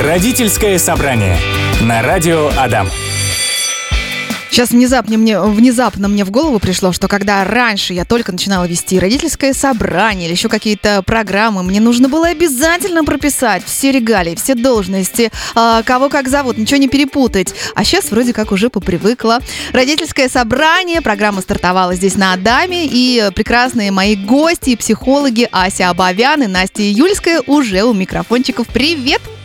Родительское собрание на радио Адам. Сейчас внезапно мне, внезапно мне в голову пришло, что когда раньше я только начинала вести родительское собрание или еще какие-то программы, мне нужно было обязательно прописать все регалии, все должности, э, кого как зовут, ничего не перепутать. А сейчас вроде как уже попривыкла. Родительское собрание, программа стартовала здесь на Адаме, и прекрасные мои гости, психологи Ася Абовян и Настя Юльская уже у микрофончиков. Привет! Привет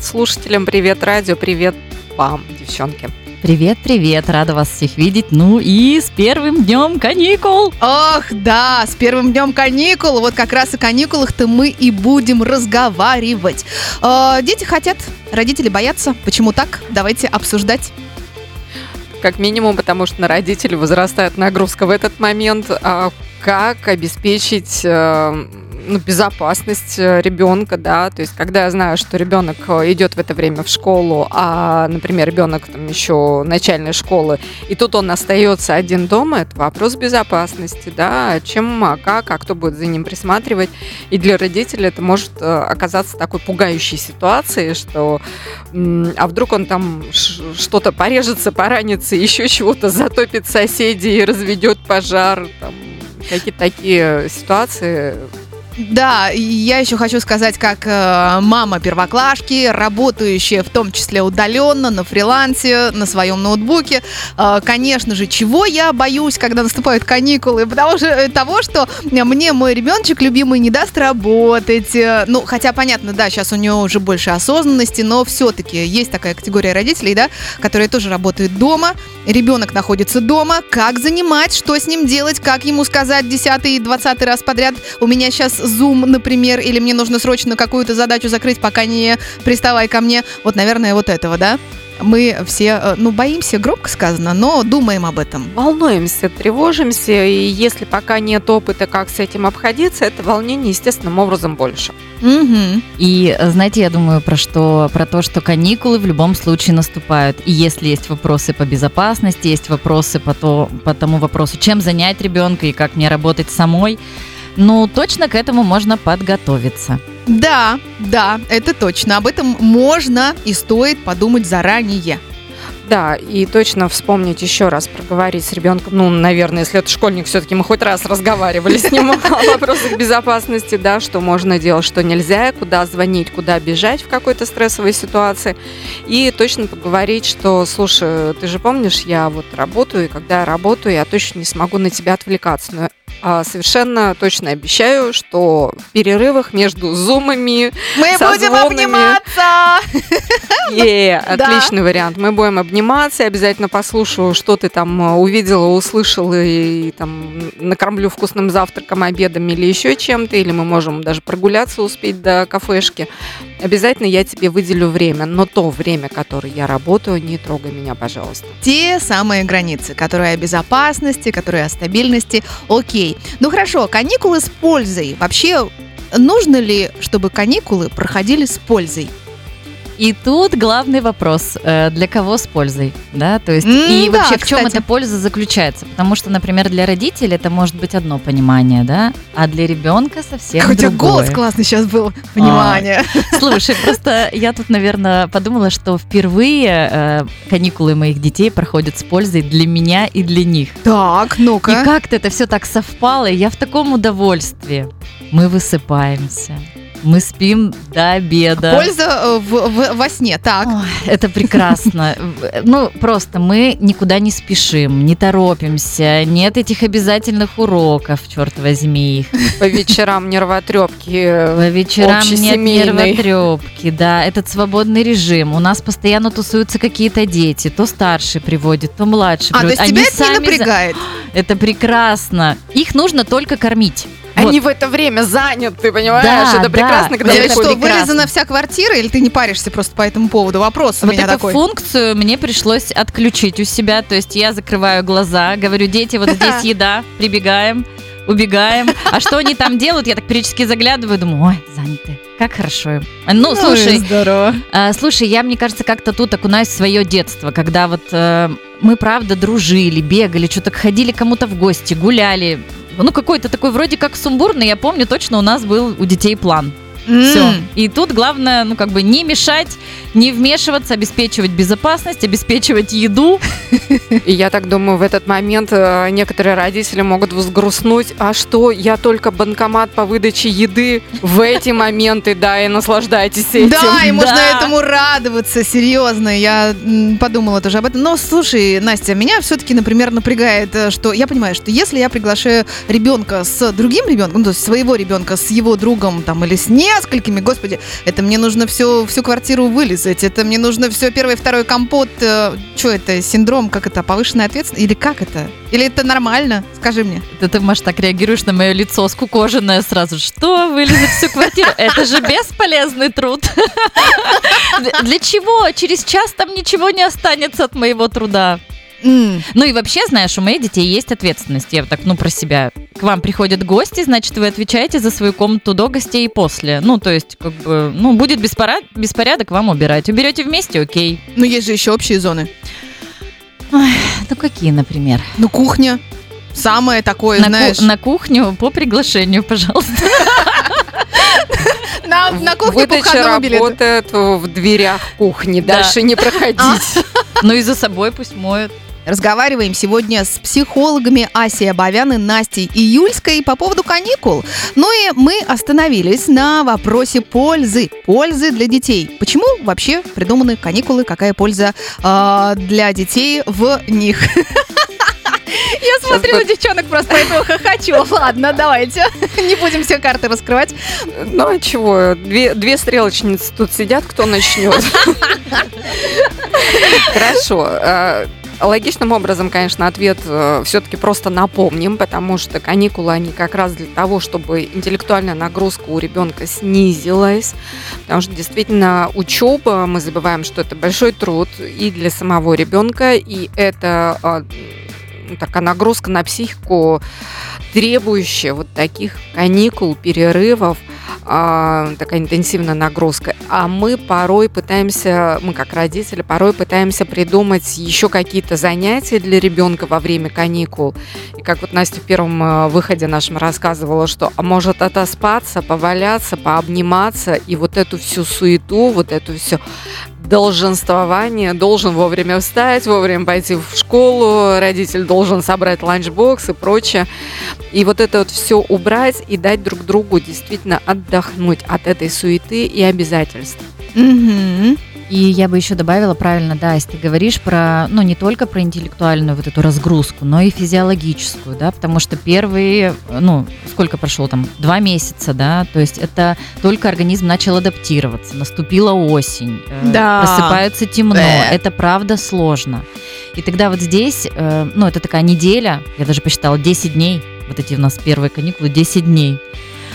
слушателям, привет радио, привет вам, девчонки. Привет, привет, рада вас всех видеть. Ну и с первым днем каникул. Ох, да, с первым днем каникул. Вот как раз о каникулах-то мы и будем разговаривать. Э, дети хотят, родители боятся. Почему так? Давайте обсуждать. Как минимум, потому что на родителей возрастает нагрузка в этот момент. А как обеспечить э, ну, безопасность э, ребенка, да, то есть когда я знаю, что ребенок э, идет в это время в школу, а, например, ребенок там еще начальной школы, и тут он остается один дома, это вопрос безопасности, да, чем, а как, а кто будет за ним присматривать, и для родителей это может э, оказаться такой пугающей ситуацией, что, а вдруг он там что-то порежется, поранится, еще чего-то затопит соседей и разведет пожар, там, какие-то такие ситуации да, я еще хочу сказать, как э, мама первоклашки, работающая в том числе удаленно, на фрилансе, на своем ноутбуке. Э, конечно же, чего я боюсь, когда наступают каникулы? Потому что э, того, что мне мой ребеночек любимый не даст работать. Ну, хотя понятно, да, сейчас у него уже больше осознанности, но все-таки есть такая категория родителей, да, которые тоже работают дома. Ребенок находится дома. Как занимать, что с ним делать, как ему сказать десятый и двадцатый раз подряд. У меня сейчас Zoom, например, или мне нужно срочно какую-то задачу закрыть, пока не приставай ко мне. Вот, наверное, вот этого, да? мы все, э, ну, боимся, громко сказано, но думаем об этом. Волнуемся, тревожимся, и если пока нет опыта, как с этим обходиться, это волнение естественным образом больше. Угу. И знаете, я думаю про что, про то, что каникулы в любом случае наступают. И если есть вопросы по безопасности, есть вопросы по, то, по тому вопросу, чем занять ребенка и как мне работать самой, ну, точно к этому можно подготовиться. Да, да, это точно. Об этом можно и стоит подумать заранее. Да, и точно вспомнить еще раз, проговорить с ребенком, ну, наверное, если это школьник, все-таки мы хоть раз разговаривали с ним о вопросах безопасности, да, что можно делать, что нельзя, куда звонить, куда бежать в какой-то стрессовой ситуации. И точно поговорить, что, слушай, ты же помнишь, я вот работаю, и когда я работаю, я точно не смогу на тебя отвлекаться. Но а, совершенно точно обещаю, что в перерывах между зумами мы будем обниматься. Е, отличный вариант. Мы будем обниматься, обязательно послушаю, что ты там а, увидела, услышала и там накормлю вкусным завтраком, обедом или еще чем-то, или мы можем даже прогуляться успеть до кафешки. Обязательно я тебе выделю время, но то время, которое я работаю, не трогай меня, пожалуйста. Те самые границы, которые о безопасности, которые о стабильности, окей. Ну хорошо, каникулы с пользой. Вообще, нужно ли, чтобы каникулы проходили с пользой? И тут главный вопрос, э, для кого с пользой, да, то есть mm, и да, вообще в чем эта польза заключается, потому что, например, для родителей это может быть одно понимание, да, а для ребенка совсем Хотя другое. голос классный сейчас был, понимание. А, слушай, просто я тут, наверное, подумала, что впервые э, каникулы моих детей проходят с пользой для меня и для них. Так, ну-ка. И как-то это все так совпало, и я в таком удовольствии. Мы высыпаемся мы спим до обеда. Польза э, в, в, во сне, так. Ой, это прекрасно. Ну, просто мы никуда не спешим, не торопимся, нет этих обязательных уроков, черт возьми их. По вечерам нервотрепки. По вечерам нет нервотрепки, да. Этот свободный режим. У нас постоянно тусуются какие-то дети. То старший приводит, то младший а, приводит. А, то есть тебя это не напрягает? Это прекрасно. Их нужно только кормить. Они вот. в это время заняты, понимаешь? Да, это прекрасно, да. когда это что, вырезана вся квартира, или ты не паришься просто по этому поводу? Вопрос у вот меня эту такой. функцию мне пришлось отключить у себя, то есть я закрываю глаза, говорю, дети, вот здесь еда, прибегаем, убегаем. А что они там делают? Я так периодически заглядываю, думаю, ой, заняты. Как хорошо. Ну, ну слушай, здорово. Э, слушай, я, мне кажется, как-то тут окунаюсь в свое детство, когда вот э, мы, правда, дружили, бегали, что-то ходили кому-то в гости, гуляли ну, какой-то такой вроде как сумбурный. Я помню, точно у нас был у детей план. Все. М. И тут главное, ну, как бы не мешать, не вмешиваться, обеспечивать безопасность, обеспечивать еду. И я так думаю, в этот момент э, некоторые родители могут взгрустнуть, а что, я только банкомат по выдаче еды в эти моменты, да, и наслаждайтесь этим. Да, и можно этому радоваться, серьезно. Я подумала тоже об этом. Но слушай, Настя, меня все-таки, например, напрягает, э, что я понимаю, что если я приглашаю ребенка с другим ребенком, ну, то есть своего ребенка с его другом там или с несколькими, господи, это мне нужно всю, всю квартиру вылезать, это мне нужно все первый, второй компот. что это, синдром, как это, повышенная ответственность? Или как это? Или это нормально? Скажи мне. Это ты, Маш, так реагируешь на мое лицо скукоженное сразу. Что? Вылезать всю квартиру? Это же бесполезный труд. Для- чего? Через час там ничего не останется от моего труда. М, Ну и вообще, знаешь, у моих детей есть ответственность. Я так, ну, про себя. К вам приходят гости, значит, вы отвечаете за свою комнату до гостей и после. Ну, то есть, как бы, ну, будет беспора- беспорядок, вам убирать. Уберете вместе, окей. Ну, есть же еще общие зоны. Ну, какие, например? Ну, кухня. Самое такое, на, ку- знаешь. на кухню по приглашению, пожалуйста. На, на кухне Выдача работает в дверях кухни, Да. дальше не проходить. Ну и за собой пусть моют. Разговариваем сегодня с психологами Асей Абовян и Настей Июльской по поводу каникул. Ну и мы остановились на вопросе пользы. Пользы для детей. Почему вообще придуманы каникулы? Какая польза э, для детей в них? Я смотрю на девчонок просто поэтому хохочу. Ладно, давайте. Не будем все карты раскрывать. Ну а чего, две, две стрелочницы тут сидят, кто начнет? Хорошо. Э, Логичным образом, конечно, ответ все-таки просто напомним, потому что каникулы, они как раз для того, чтобы интеллектуальная нагрузка у ребенка снизилась, потому что действительно учеба, мы забываем, что это большой труд и для самого ребенка, и это а, ну, такая нагрузка на психику, требующая вот таких каникул, перерывов, такая интенсивная нагрузка. А мы порой пытаемся, мы как родители, порой пытаемся придумать еще какие-то занятия для ребенка во время каникул. И как вот Настя в первом э, выходе нашем рассказывала, что а может отоспаться, поваляться, пообниматься, и вот эту всю суету, вот эту все долженствование, должен вовремя встать, вовремя пойти в школу, родитель должен собрать ланчбокс и прочее. И вот это вот все убрать и дать друг другу действительно отдохнуть от этой суеты и обязательств. Мгм. И я бы еще добавила, правильно, да, если ты говоришь про, ну, не только про интеллектуальную вот эту разгрузку, но и физиологическую, да, потому что первые, ну, сколько прошло там, два месяца, да, то есть это только организм начал адаптироваться, наступила осень, э, Да. просыпается темно, Бэ. это правда сложно. И тогда вот здесь, э, ну, это такая неделя, я даже посчитала, 10 дней, вот эти у нас первые каникулы, 10 дней.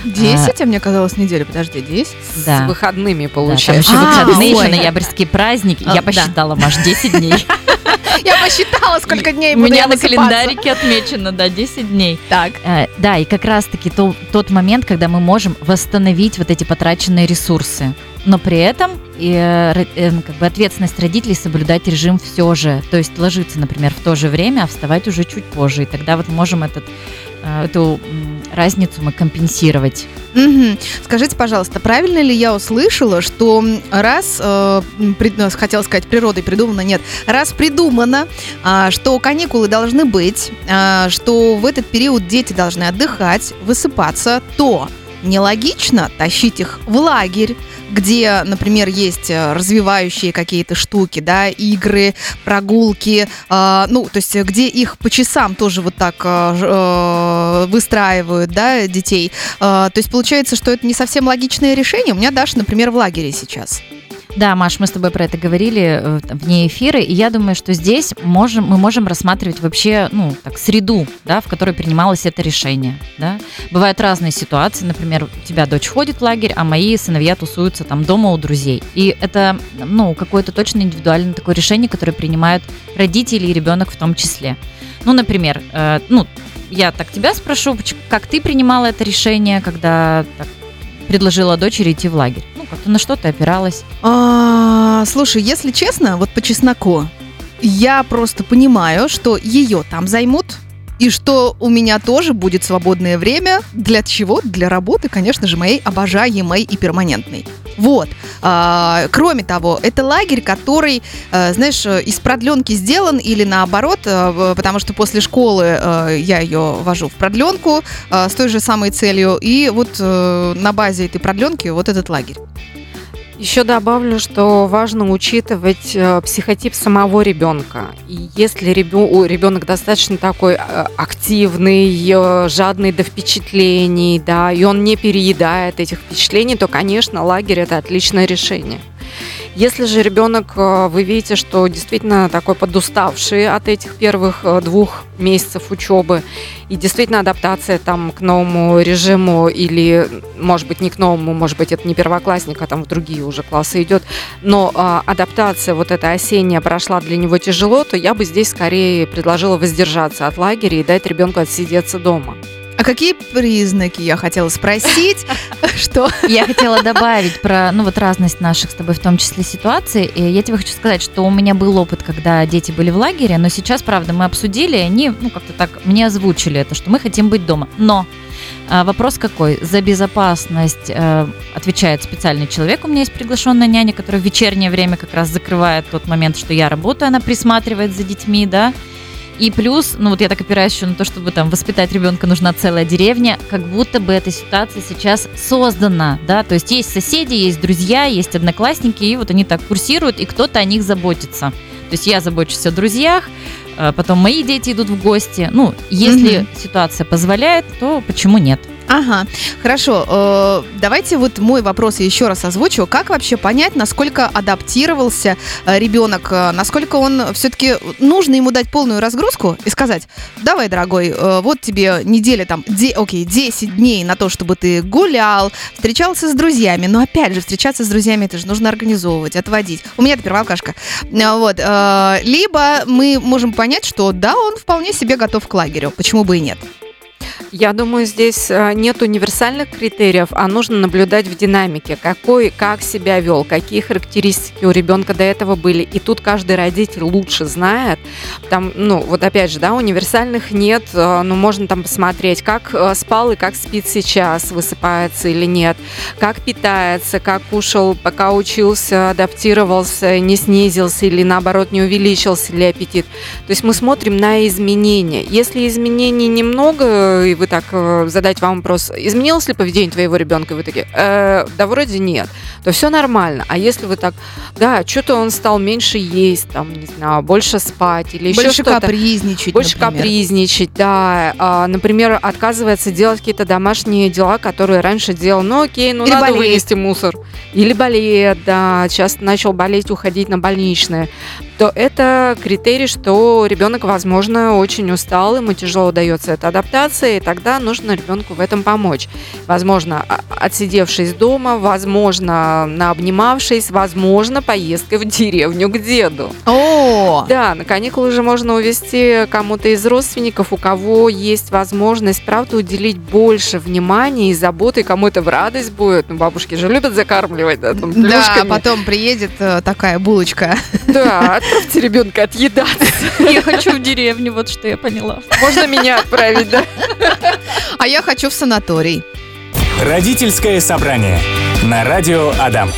Десять, а мне казалось неделя. Подожди, десять? Да. С выходными Да, там получается. еще А, выходные, ой. еще ноябрьские праздники. А, Я да. посчитала, Маш, 10 дней. Я посчитала, сколько дней У буду меня я на календарике отмечено, да, 10 дней. Так. Э, Да, и как раз-таки то- тот момент, когда мы можем восстановить вот эти потраченные ресурсы. Но при этом и, э, э, как бы ответственность родителей соблюдать режим все же. То есть ложиться, например, в то же время, а вставать уже чуть позже. И тогда вот можем этот, эту м, разницу мы компенсировать. Мгм. Скажите, пожалуйста, правильно ли я услышала, что раз, э, м, прид- ну, хотела сказать, природой придумано, нет, раз придумано, а, что каникулы должны быть, а, что в этот период дети должны отдыхать, высыпаться, то нелогично тащить их в лагерь, где, например, есть э, развивающие какие-то штуки, да, игры, прогулки, а, ну, то есть где их по часам тоже вот так э, э, выстраивают, да, детей. А, то есть получается, что это не совсем логичное решение. У меня Даша, например, в лагере сейчас. Да, Маш, мы с тобой про это говорили э, вне эфира, и я думаю, что здесь можем, мы можем рассматривать вообще, ну, так, среду, да, в которой принималось это решение, да. Бывают разные ситуации, например, у тебя дочь ходит в лагерь, а мои сыновья тусуются там дома у друзей. И это, ну, какое-то точно индивидуальное такое решение, которое принимают родители и ребенок в том числе. Ну, например, э, ну, я так тебя спрошу, как ты принимала это решение, когда так, предложила дочери идти в лагерь? Ну, как-то на что ты опиралась? А, слушай, если честно, вот по чесноку, я просто понимаю, что ее там займут, и что у меня тоже будет свободное время. Для чего? Для работы, конечно же, моей обожаемой и перманентной. Вот. А, кроме того, это лагерь, который, а, знаешь, из продленки сделан или наоборот, а, потому что после школы а, я ее вожу в продленку с той же самой целью. И вот на базе этой продленки вот этот лагерь. Еще добавлю, что важно учитывать э, психотип самого ребенка. И если ребенок достаточно такой э, активный, э, жадный до впечатлений, да, и он не переедает этих впечатлений, то, конечно, лагерь это отличное решение. Если же ребенок, э, вы видите, что действительно такой подуставший от этих первых э, двух месяцев учебы, и действительно адаптация там к новому режиму, или, может быть, не к новому, может быть, это не первоклассник, а там в другие уже классы идет, но а, адаптация вот эта осенняя прошла для него тяжело, то я бы здесь скорее предложила воздержаться от лагеря и дать ребенку отсидеться дома. А какие признаки, я хотела спросить, что? Я хотела добавить про, ну вот разность наших с тобой в том числе ситуаций. И я тебе хочу сказать, что у меня был опыт, когда дети были в лагере, но сейчас, правда, мы обсудили, и они, ну как-то так, мне озвучили это, что мы хотим быть дома. Но а, Вопрос какой? За безопасность э, отвечает специальный человек. У меня есть приглашенная няня, которая в вечернее время как раз закрывает тот момент, что я работаю, она присматривает за детьми, да. И плюс, ну вот я так опираюсь еще на то, чтобы там воспитать ребенка нужна целая деревня, как будто бы эта ситуация сейчас создана, да, то есть есть соседи, есть друзья, есть одноклассники, и вот они так курсируют, и кто-то о них заботится. То есть я забочусь о друзьях, а потом мои дети идут в гости. Ну, если угу. ситуация позволяет, то почему нет? Ага, хорошо. Э, давайте вот мой вопрос еще раз озвучу. Как вообще понять, насколько адаптировался э, ребенок, э, насколько он все-таки нужно ему дать полную разгрузку и сказать, давай, дорогой, вот тебе неделя там, де, окей, 10 дней на то, чтобы ты гулял, встречался с друзьями. Но опять же, встречаться с друзьями это же нужно организовывать, отводить. У меня это первоалкашка. Вот. Либо мы можем понять, что да, он вполне себе готов к лагерю. Почему бы и нет? Я думаю, здесь э, нет универсальных критериев, а нужно наблюдать в динамике, какой, как себя вел, какие характеристики у ребенка до этого были. И тут каждый родитель лучше знает. Там, ну, вот опять же, да, универсальных нет, э, но можно там посмотреть, как э, спал и как спит сейчас, высыпается или нет, как питается, как кушал, пока учился, адаптировался, не снизился или наоборот не увеличился ли аппетит. То есть мы смотрим на изменения. Если изменений немного, и вы так э, задать вам вопрос, изменилось ли поведение твоего ребенка, и вы такие, э, да вроде нет, то все нормально. А если вы так, да, что-то он стал меньше есть, там, не знаю, больше спать или еще что-то. Больше капризничать, Больше например. капризничать, да. А, например, отказывается делать какие-то домашние дела, которые раньше делал, ну окей, ну или надо болеет. вынести мусор. Или болеет, да, часто начал болеть, уходить на больничное то это критерий, что ребенок, возможно, очень устал, ему тяжело дается эта адаптация, и тогда нужно ребенку в этом помочь. Возможно, отсидевшись дома, возможно, наобнимавшись, возможно, поездкой в деревню к деду. О! Да, на каникулы же можно увезти кому-то из родственников, у кого есть возможность, правда, уделить больше внимания и заботы, кому это в радость будет. Ну, бабушки же любят закармливать, да, там, Да, потом приедет э, такая булочка. Да, Отправьте ребенка отъедаться. Я хочу в деревню, вот что я поняла. Можно меня отправить, да? А я хочу в санаторий. Родительское собрание на радио Адам.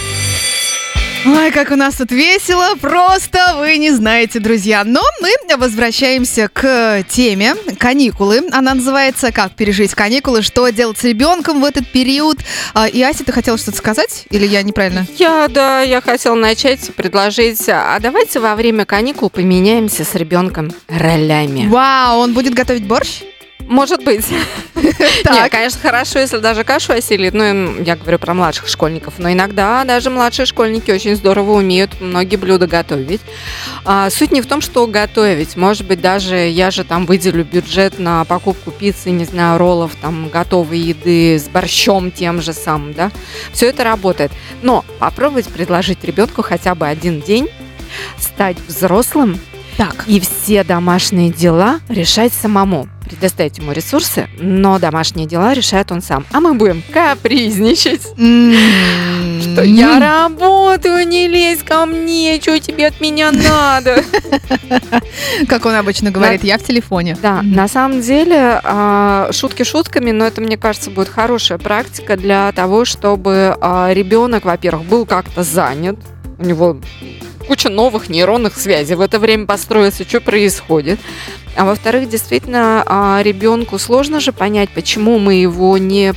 Ой, как у нас тут весело, просто вы не знаете, друзья. Но мы возвращаемся к теме каникулы. Она называется «Как пережить каникулы? Что делать с ребенком в этот период?» а, И, Ася, ты хотела что-то сказать? Или я неправильно? Я, да, я хотела начать предложить, а давайте во время каникул поменяемся с ребенком ролями. Вау, он будет готовить борщ? Может быть. Нет, конечно, хорошо, если даже кашу осилит. Ну, я говорю про младших школьников. Но иногда даже младшие школьники очень здорово умеют многие блюда готовить. А, суть не в том, что готовить. Может быть, даже я же там выделю бюджет на покупку пиццы, не знаю, роллов, там, готовой еды с борщом тем же самым, да. Все это работает. Но попробовать предложить ребенку хотя бы один день стать взрослым так. и все домашние дела решать самому. Предоставить ему ресурсы, но домашние дела решает он сам. А мы будем капризничать. Что я работаю, не лезь ко мне, что тебе от меня надо? Как он обычно говорит, я в телефоне. Да, на самом деле, а, шутки шутками, но это, мне кажется, будет хорошая практика для того, чтобы ребенок, во-первых, был как-то занят, у него куча новых нейронных связей в это время построится, что происходит. А во-вторых, действительно, ребенку сложно же понять, почему мы его не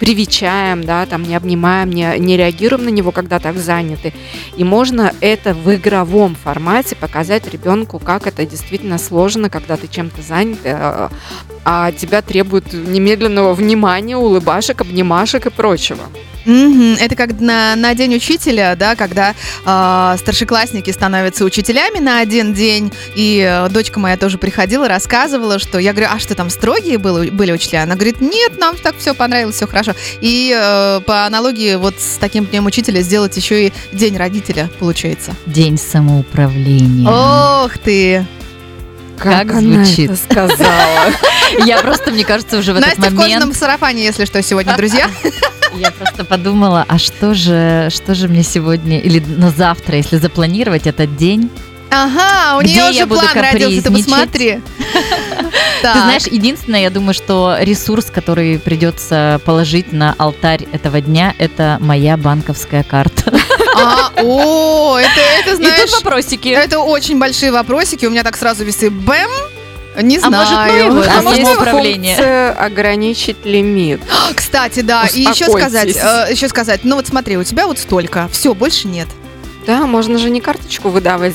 привечаем, да, там не обнимаем, не, не реагируем на него, когда так заняты. И можно это в игровом формате показать ребенку, как это действительно сложно, когда ты чем-то занят, э, а тебя требуют немедленного внимания, улыбашек, обнимашек и прочего. Мгм. Это как на, на день учителя, да, когда а, старшеклассники становятся учителями на один день. И э, дочка моя тоже приходила, рассказывала, что я говорю, а что там строгие было- были учителя? Она говорит, нет, нам так все понравилось, все хорошо. И э, по аналогии вот с таким днем учителя сделать еще и день родителя получается. День самоуправления. Ох ты! Как она звучит? это сказала? Я просто, мне кажется, уже в этот Настя в момент... кожаном сарафане, если что, сегодня, друзья. Я просто подумала, а что же, что же мне сегодня или на завтра, если запланировать этот день? Ага, у нее уже план родился, ты посмотри. Ты знаешь, единственное, я думаю, что ресурс, который придется положить на алтарь этого дня, это моя банковская карта. А, о, это, это, И знаешь, тут вопросики. это очень большие вопросики. У меня так сразу весы бэм. Не А знаю. может, ну А может, управление. функция ограничить лимит. Кстати, да, и еще сказать, э, еще сказать, ну вот смотри, у тебя вот столько, все, больше нет. Да, можно же не карточку выдавать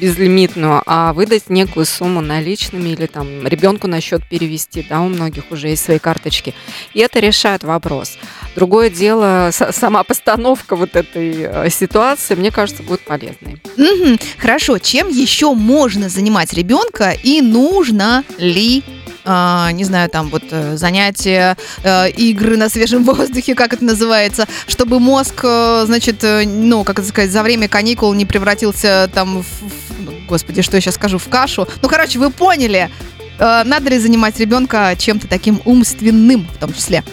безлимитную, а выдать некую сумму наличными или там ребенку на счет перевести, да, у многих уже есть свои карточки. И это решает вопрос. Другое дело, сама постановка вот этой э, ситуации, мне кажется, будет полезной. Мгм. Хорошо, чем еще можно занимать ребенка и нужно ли а, не знаю, там вот э, занятия, э, игры на свежем воздухе, как это называется, чтобы мозг, значит, ну, как это сказать, за время каникул не превратился там в, ну, господи, что я сейчас скажу, в кашу. Ну, короче, вы поняли, надо ли занимать ребенка чем-то таким умственным в том числе?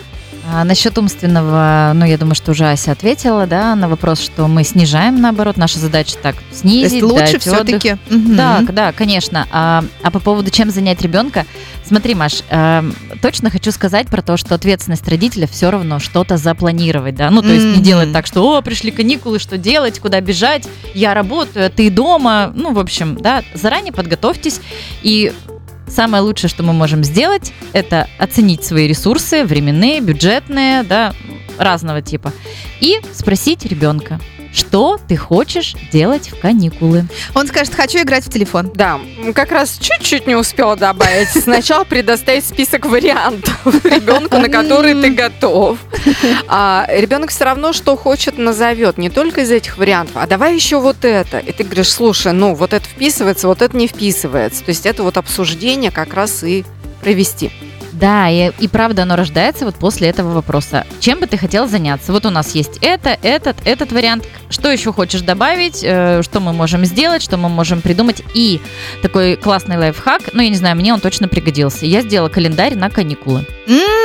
А насчет умственного, ну, я думаю, что уже Ася ответила, да, на вопрос, что мы снижаем, наоборот, наша задача так То снизить, есть лучше все-таки. Да, да, конечно. А, а по поводу чем занять ребенка, смотри, Маш, эм, точно хочу сказать про то, что ответственность родителя все равно что-то запланировать, да. Ну, то есть не делать так, что, о, пришли каникулы, что делать, куда бежать, я работаю, а ты дома. Ну, в общем, да, заранее подготовьтесь и Самое лучшее, что мы можем сделать, это оценить свои ресурсы, временные, бюджетные, да, разного типа, и спросить ребенка, что ты хочешь делать в каникулы. Он скажет, хочу играть в телефон. Да, как раз чуть-чуть не успела добавить. Сначала предоставить список вариантов ребенку, на который ты готов. А ребенок все равно, что хочет, назовет. Не только из этих вариантов, а давай еще вот это. И ты говоришь, слушай, ну вот это вписывается, вот это не вписывается. То есть это вот обсуждение как раз и провести. Да, и, и правда оно рождается вот после этого вопроса. Чем бы ты хотел заняться? Вот у нас есть это, этот, этот вариант. Что еще хочешь добавить? Э, Что мы можем сделать? Что мы можем придумать? И такой классный лайфхак, ну я не знаю, мне он точно пригодился. Я сделала календарь на каникулы.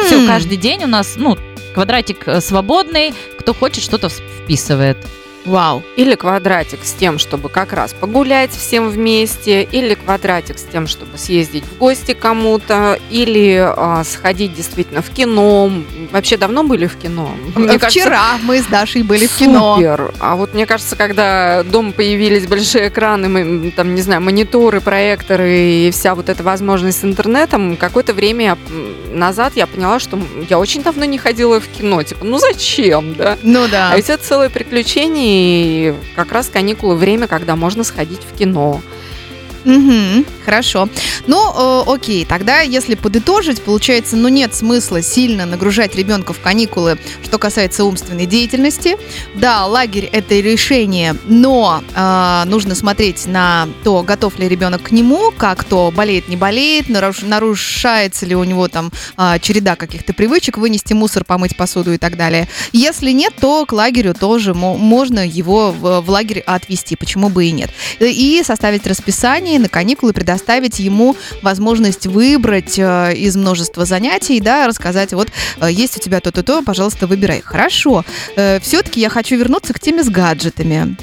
Все, М. каждый день у нас, ну, квадратик э, свободный, кто хочет, что-то вписывает. Вау. Или квадратик с тем, чтобы как раз погулять всем вместе, или квадратик с тем, чтобы съездить в гости кому-то, или а, сходить действительно в кино. Вообще давно были в кино? Мне кажется, Вчера мы с Дашей были в кино. Супер. А вот мне кажется, когда дома появились большие экраны, там, не знаю, мониторы, проекторы и вся вот эта возможность с интернетом, какое-то время назад я поняла, что я очень давно не ходила в кино. Типа, ну зачем, да? Ну да. А ведь это целое приключение, и как раз каникулы время, когда можно сходить в кино. Мгм, хорошо. Ну, э, окей, тогда если подытожить, получается, ну нет смысла сильно нагружать ребенка в каникулы, что касается умственной деятельности. Да, лагерь это решение, но э, нужно смотреть на то, готов ли ребенок к нему, как то болеет, не болеет, наруш- нарушается ли у него там а, череда каких-то привычек, вынести мусор, помыть посуду и так далее. Если нет, то к лагерю тоже мо- можно его в, в лагерь отвести, почему бы и нет. И составить расписание расписание и на каникулы предоставить ему возможность выбрать э, из множества занятий, да, рассказать, вот э, есть у тебя то-то, то, пожалуйста, выбирай. Хорошо. Э, все-таки я хочу вернуться к теме с гаджетами.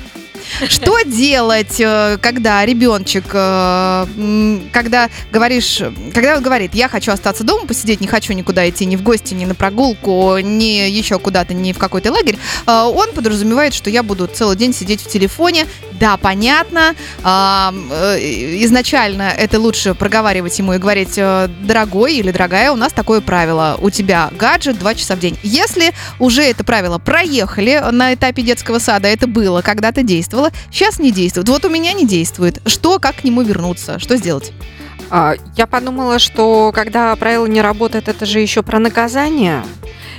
Что делать, когда ребеночек, когда говоришь, когда он говорит, я хочу остаться дома, посидеть, не хочу никуда идти, ни в гости, ни на прогулку, ни еще куда-то, ни в какой-то лагерь, он подразумевает, что я буду целый день сидеть в телефоне. Да, понятно. А, э, Изначально это лучше проговаривать ему и говорить, э, дорогой или дорогая, у нас такое правило. У тебя гаджет 2 часа в день. Если уже это правило проехали на этапе детского сада, это было, когда-то действовало, сейчас не действует. Вот у меня не действует. Что, как к нему вернуться? Что сделать? А, Я подумала, что когда правило не работает, это же еще про наказание.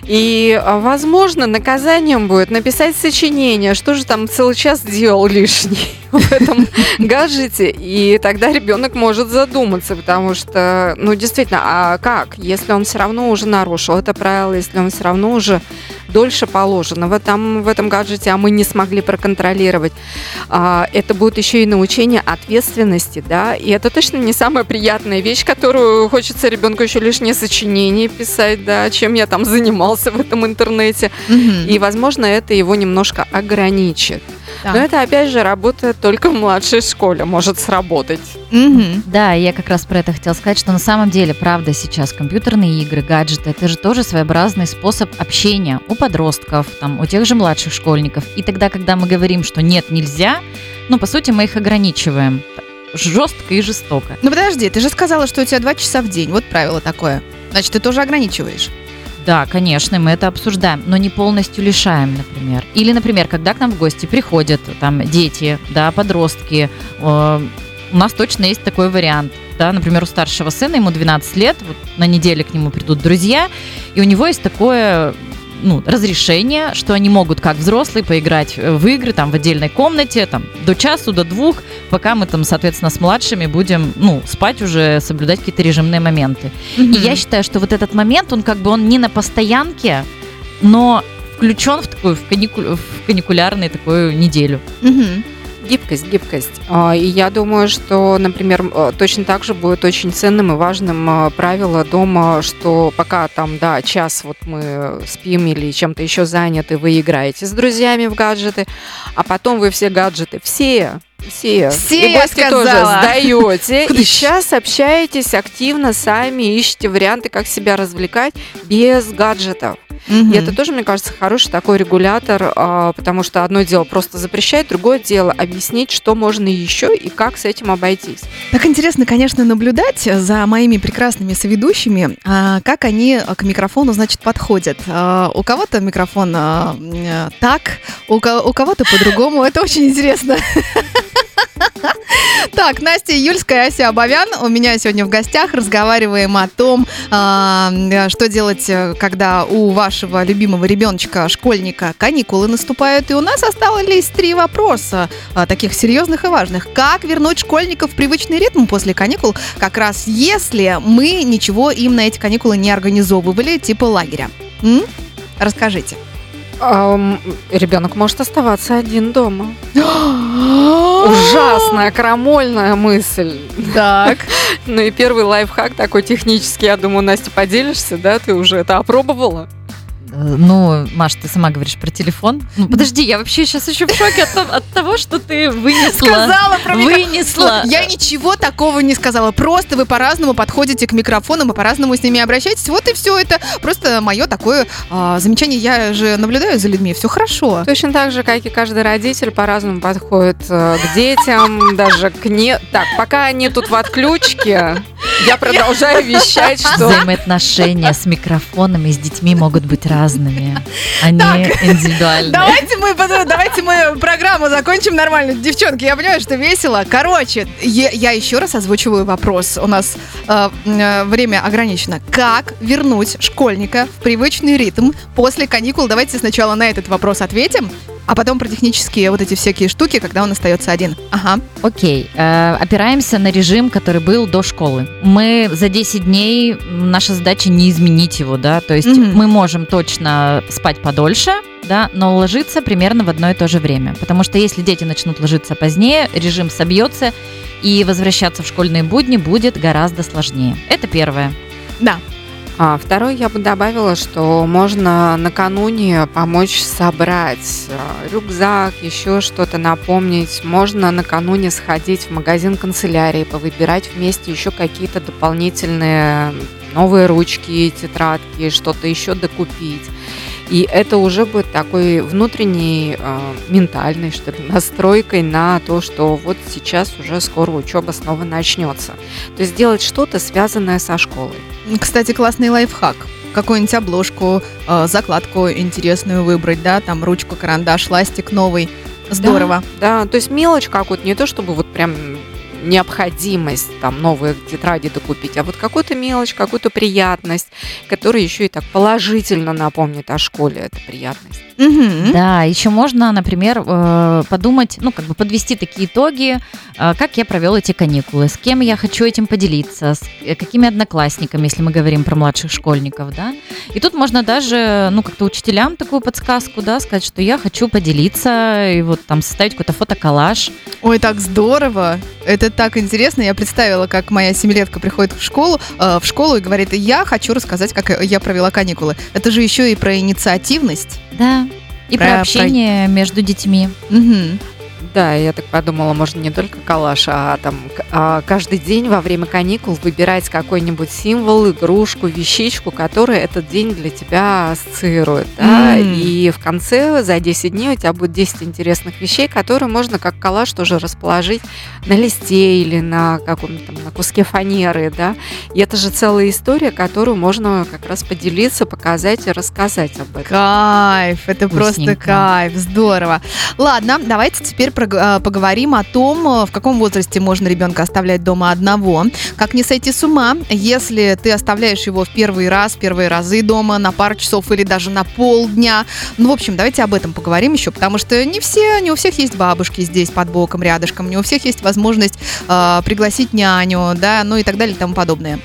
И, а, возможно, наказанием будет написать сочинение, что же там целый час делал лишний в этом гаджете, и тогда ребенок может задуматься, потому что, ну, действительно, а как, если он все равно уже нарушил это правило, если он все равно уже дольше положено в этом, в этом гаджете, а мы не смогли проконтролировать, а, это будет еще и научение ответственности, да, и это точно не самая приятная вещь, которую хочется ребенку еще лишнее сочинение писать, да, чем я там занимался в этом интернете, и, возможно, это его немножко ограничит. Да. Но это, опять же, работает только в младшей школе, может сработать. Мгм. Да, я как раз про это хотела сказать, что на самом деле, правда, сейчас компьютерные игры, гаджеты, это же тоже своеобразный способ общения у подростков, там, у тех же младших школьников. И тогда, когда мы говорим, что нет, нельзя, ну, по сути, мы их ограничиваем жестко и жестоко. Ну подожди, ты же сказала, что у тебя 2 часа в день. Вот правило такое. Значит, ты тоже ограничиваешь. Да, конечно, мы это обсуждаем, но не полностью лишаем, например. Или, например, когда к нам в гости приходят там дети, да, подростки, э, у нас точно есть такой вариант. Да, например, у старшего сына, ему 12 лет, вот на неделе к нему придут друзья, и у него есть такое ну, разрешение, что они могут, как взрослые, поиграть э, в игры там в отдельной комнате, там до часу, до двух, пока мы там, соответственно, с младшими будем, ну, спать уже, соблюдать какие-то режимные моменты. И я считаю, что вот этот момент, он как бы он не на постоянке, но включен в такую в, каникул- в каникулярную такую неделю. Мгм. Гибкость, гибкость. А, И я думаю, что, например, э, точно так же будет очень ценным и важным э, правило дома, что пока там, да, час вот мы спим или чем-то еще заняты, вы играете с друзьями в гаджеты, а потом вы все гаджеты, все, все, Все, и я гости тоже сказала. сдаете, и сейчас общаетесь активно сами, ищете варианты, как себя развлекать без гаджетов. Мгм. И это тоже, мне кажется, хороший такой регулятор, а, потому что одно дело просто запрещать, другое дело объяснить, что можно еще и как с этим обойтись. Так интересно, конечно, наблюдать за моими прекрасными соведущими, а, как они к микрофону, значит, подходят. А, У кого-то микрофон а, так, у у кого-то по-другому. Это очень интересно. Так, Настя Юльская, Ася Абовян у меня сегодня в гостях. Разговариваем о том, а, э, что делать, э, когда у вашего любимого ребеночка, школьника, каникулы наступают. И у нас осталось три вопроса, а, таких серьезных и важных. Как вернуть школьников в привычный ритм после каникул, как раз если мы ничего им на эти каникулы не организовывали, типа лагеря? М? Расскажите. Ребенок может оставаться один дома. Ужасная, крамольная мысль. Так. Ну и первый лайфхак такой технический, я думаю, Настя, поделишься, да? Ты уже это опробовала? Ну, Маш, ты сама говоришь про телефон. Ну, подожди, я вообще сейчас еще в шоке от, того- от того, что ты вынесла. Сказала про микро- Вынесла. Я ничего такого не сказала. Просто вы по-разному подходите к микрофонам и по-разному с ними обращаетесь. Вот и все это. Просто мое такое а, замечание. Я же наблюдаю за людьми. Все хорошо. Точно так же, как и каждый родитель, по-разному подходит э, к детям, даже к не... Так, пока они тут в отключке, я продолжаю вещать, что... Взаимоотношения с микрофонами и с детьми могут быть разными. Они индивидуальны. Давайте мы, давайте мы программу закончим нормально. Девчонки, я понимаю, что весело. Короче, я, я еще раз озвучиваю вопрос. У нас э, э, время ограничено. Как вернуть школьника в привычный ритм после каникул? Давайте сначала на этот вопрос ответим, а потом про технические вот эти всякие штуки, когда он остается один. Ага. Окей, э, опираемся на режим, который был до школы. Мы за 10 дней, наша задача не изменить его, да, то есть Мгм. мы можем точно спать подольше, да, но ложиться примерно в одно и то же время. Потому что если дети начнут ложиться позднее, режим собьется, и возвращаться в школьные будни будет гораздо сложнее. Это первое. Да. А второй я бы добавила, что можно накануне помочь собрать э, рюкзак, еще что-то напомнить. Можно накануне сходить в магазин канцелярии, повыбирать вместе еще какие-то дополнительные новые ручки, тетрадки, что-то еще докупить. И это уже будет такой внутренней, э, ментальной, что ли, настройкой на то, что вот сейчас уже скоро учеба снова начнется. То есть делать что-то, связанное со школой. Кстати, классный лайфхак. Какую-нибудь обложку, э, закладку интересную выбрать, да, там ручку, карандаш, ластик новый. Здорово. Да, то есть мелочь какую-то, не то чтобы вот прям необходимость там новые тетради докупить, а вот какую-то мелочь, какую-то приятность, которая еще и так положительно напомнит о школе, это приятность. Мгм. Да, еще можно, например, э, подумать, ну, как бы подвести такие итоги, э, как я провел эти каникулы, с кем я хочу этим поделиться, с э, какими одноклассниками, если мы говорим про младших школьников, да. И тут можно даже, ну, как-то учителям такую подсказку, да, сказать, что я хочу поделиться, и вот там составить какой-то фотоколлаж. Ой, так здорово. Это так интересно. Я представила, как моя семилетка приходит в школу, э, в школу и говорит, я хочу рассказать, как я провела каникулы. Это же еще и про инициативность. Да. И Про- про, про- общение между детьми. Мгм. Да, я так подумала, можно не только калаш, а там а каждый день во время каникул выбирать какой-нибудь символ, игрушку, вещичку, которая этот день для тебя ассоциирует. Да? М. И в конце за 10 дней у тебя будет 10 интересных вещей, которые можно как коллаж тоже расположить на листе или на каком-то там, на куске фанеры. Да? И это же целая история, которую можно как раз поделиться, показать и рассказать об этом. Кайф, это просто Вкусненько. кайф, здорово. Ладно, давайте теперь прог- а, поговорим о том, э, в каком возрасте можно ребенка оставлять дома одного. Как не сойти с ума, если ты оставляешь его в первый раз, первые разы дома на пару часов или даже на полдня. Ну, в общем, давайте об этом поговорим еще, потому что не все, не у всех есть бабушки здесь под боком, рядышком, не у всех есть возможность э, пригласить няню, да, ну и так далее и тому подобное.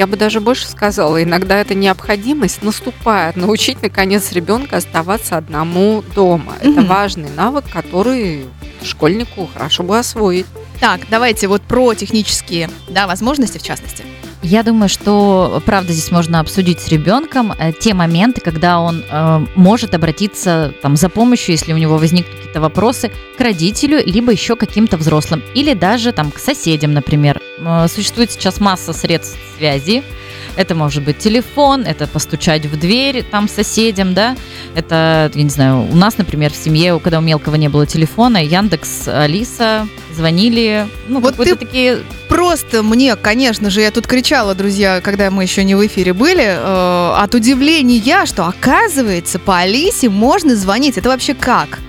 Я бы даже больше сказала, иногда эта необходимость наступает. Научить, наконец, ребенка оставаться одному дома. Это важный навык, который школьнику хорошо бы освоить. Так, давайте вот про технические, да, возможности в частности. Я думаю, что, правда, здесь можно обсудить с ребенком э, те моменты, когда он э, может обратиться там, за помощью, если у него возникнут какие-то вопросы, к родителю, либо еще каким-то взрослым, или даже там, к соседям, например. Э, существует сейчас масса средств связи. Это может быть телефон, это постучать в дверь там соседям, да. Это, я не знаю, у нас, например, в семье, когда у мелкого не было телефона, Яндекс, Алиса звонили, ну, Вот ты такие Просто мне, конечно же, я тут кричала, друзья, когда мы еще не в эфире были, э, от удивления, что оказывается по Алисе можно звонить. Это вообще как?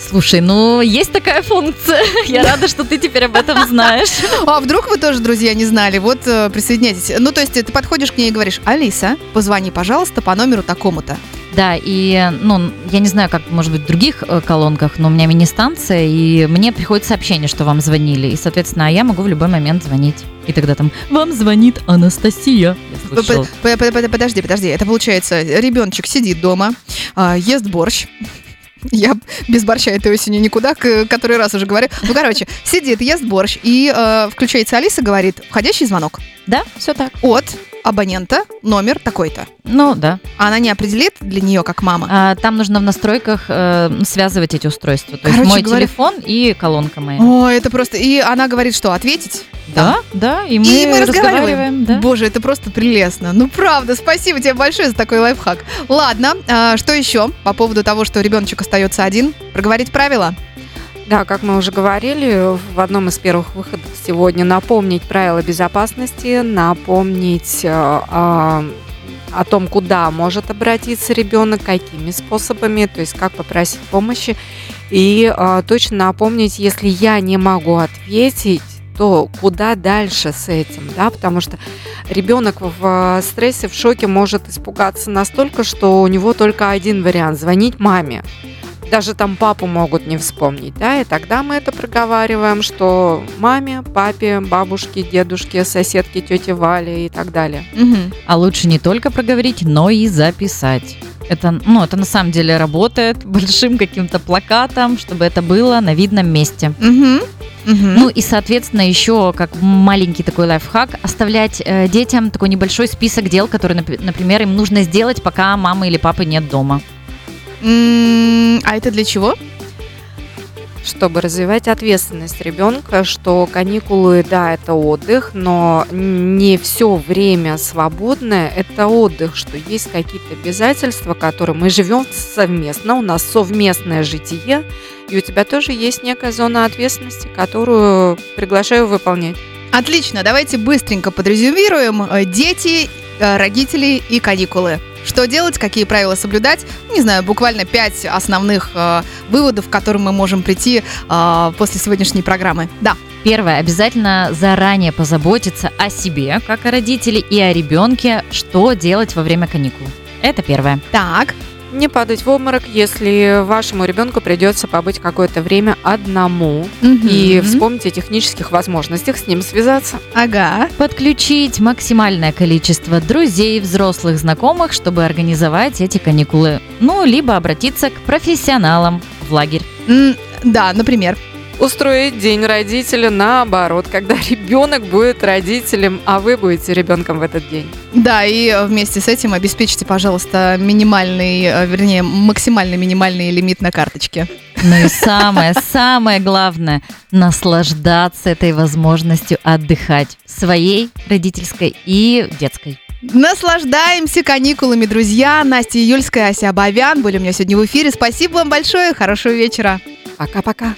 Слушай, ну есть такая функция. Я рада, что ты теперь об этом знаешь. А вдруг вы тоже, друзья, не знали? Вот э, присоединяйтесь. Ну, то есть ты подходишь к ней и говоришь, Алиса, позвони, пожалуйста, по номеру такому-то. Да, и, ну, я не знаю, как, может быть, в других э, колонках, но у меня мини-станция, и мне приходит сообщение, что вам звонили. И, соответственно, я могу в любой момент звонить. И тогда там «Вам звонит Анастасия». Подожди, подожди. Это получается, ребеночек сидит дома, а, ест борщ. Я без борща этой осенью никуда, который раз уже говорю. Ну, короче, сидит, ест борщ, и э, включается Алиса, говорит, входящий звонок Да, все так. от абонента, номер такой-то. Ну, да. А Она не определит для нее как мама. А, там нужно в настройках э, связывать эти устройства. То Короче есть мой говоря- телефон и колонка моя. Ой, это просто... И она говорит, что ответить? Да, да, и мы, И мы разговариваем. да. Боже, это просто прелестно. Ну, правда, спасибо тебе большое за такой лайфхак. Ладно, а, что еще по поводу того, что ребеночек остается один? Проговорить правила? Да, как мы уже говорили в одном из первых выходов сегодня, напомнить правила безопасности, напомнить э, о, том, куда может обратиться ребенок, какими способами, то есть как попросить помощи. И э, точно напомнить, если я не могу ответить, то куда дальше с этим, да, потому что ребенок в стрессе, в шоке может испугаться настолько, что у него только один вариант – звонить маме даже там папу могут не вспомнить, да, и тогда мы это проговариваем, что маме, папе, бабушке, дедушке, соседке, тете Вале и так далее. Мгм. А лучше не только проговорить, но и записать. Это, ну, это на самом деле работает большим каким-то плакатом, чтобы это было на видном месте. Мгм. Мгм. Ну и, соответственно, еще как маленький такой лайфхак, оставлять э, детям такой небольшой список дел, которые, например, им нужно сделать, пока мамы или папы нет дома. А это для чего? чтобы развивать ответственность ребенка, что каникулы, да, это отдых, но не все время свободное это отдых, что есть какие-то обязательства, которые мы живем совместно, у нас совместное житие, и у тебя тоже есть некая зона ответственности, которую приглашаю выполнять. Отлично, давайте быстренько подрезюмируем. Э, Дети, э, родители и каникулы. Что делать, какие правила соблюдать? Не знаю, буквально пять основных э, выводов, к которым мы можем прийти э, после сегодняшней программы. Да. Первое, обязательно заранее позаботиться о себе, как о родителе, и о ребенке, что делать во время каникул. Это первое. Так. Не падать в обморок, если вашему ребенку придется побыть какое-то время одному, и Мгм. вспомните о технических возможностях с ним связаться. Ага. Подключить максимальное количество друзей, взрослых, знакомых, чтобы организовать эти каникулы. Ну, либо обратиться к профессионалам в лагерь. Да, например. Устроить день родителя наоборот, когда ребенок будет родителем, а вы будете ребенком в этот день. Да, и вместе с этим обеспечьте, пожалуйста, минимальный, э, вернее, максимально минимальный лимит на карточке. Ну и самое, самое главное, наслаждаться этой возможностью отдыхать своей родительской и детской. Наслаждаемся каникулами, друзья. Настя Юльская, Ася Абавян были у меня сегодня в эфире. Спасибо вам большое. Хорошего вечера. Пока-пока.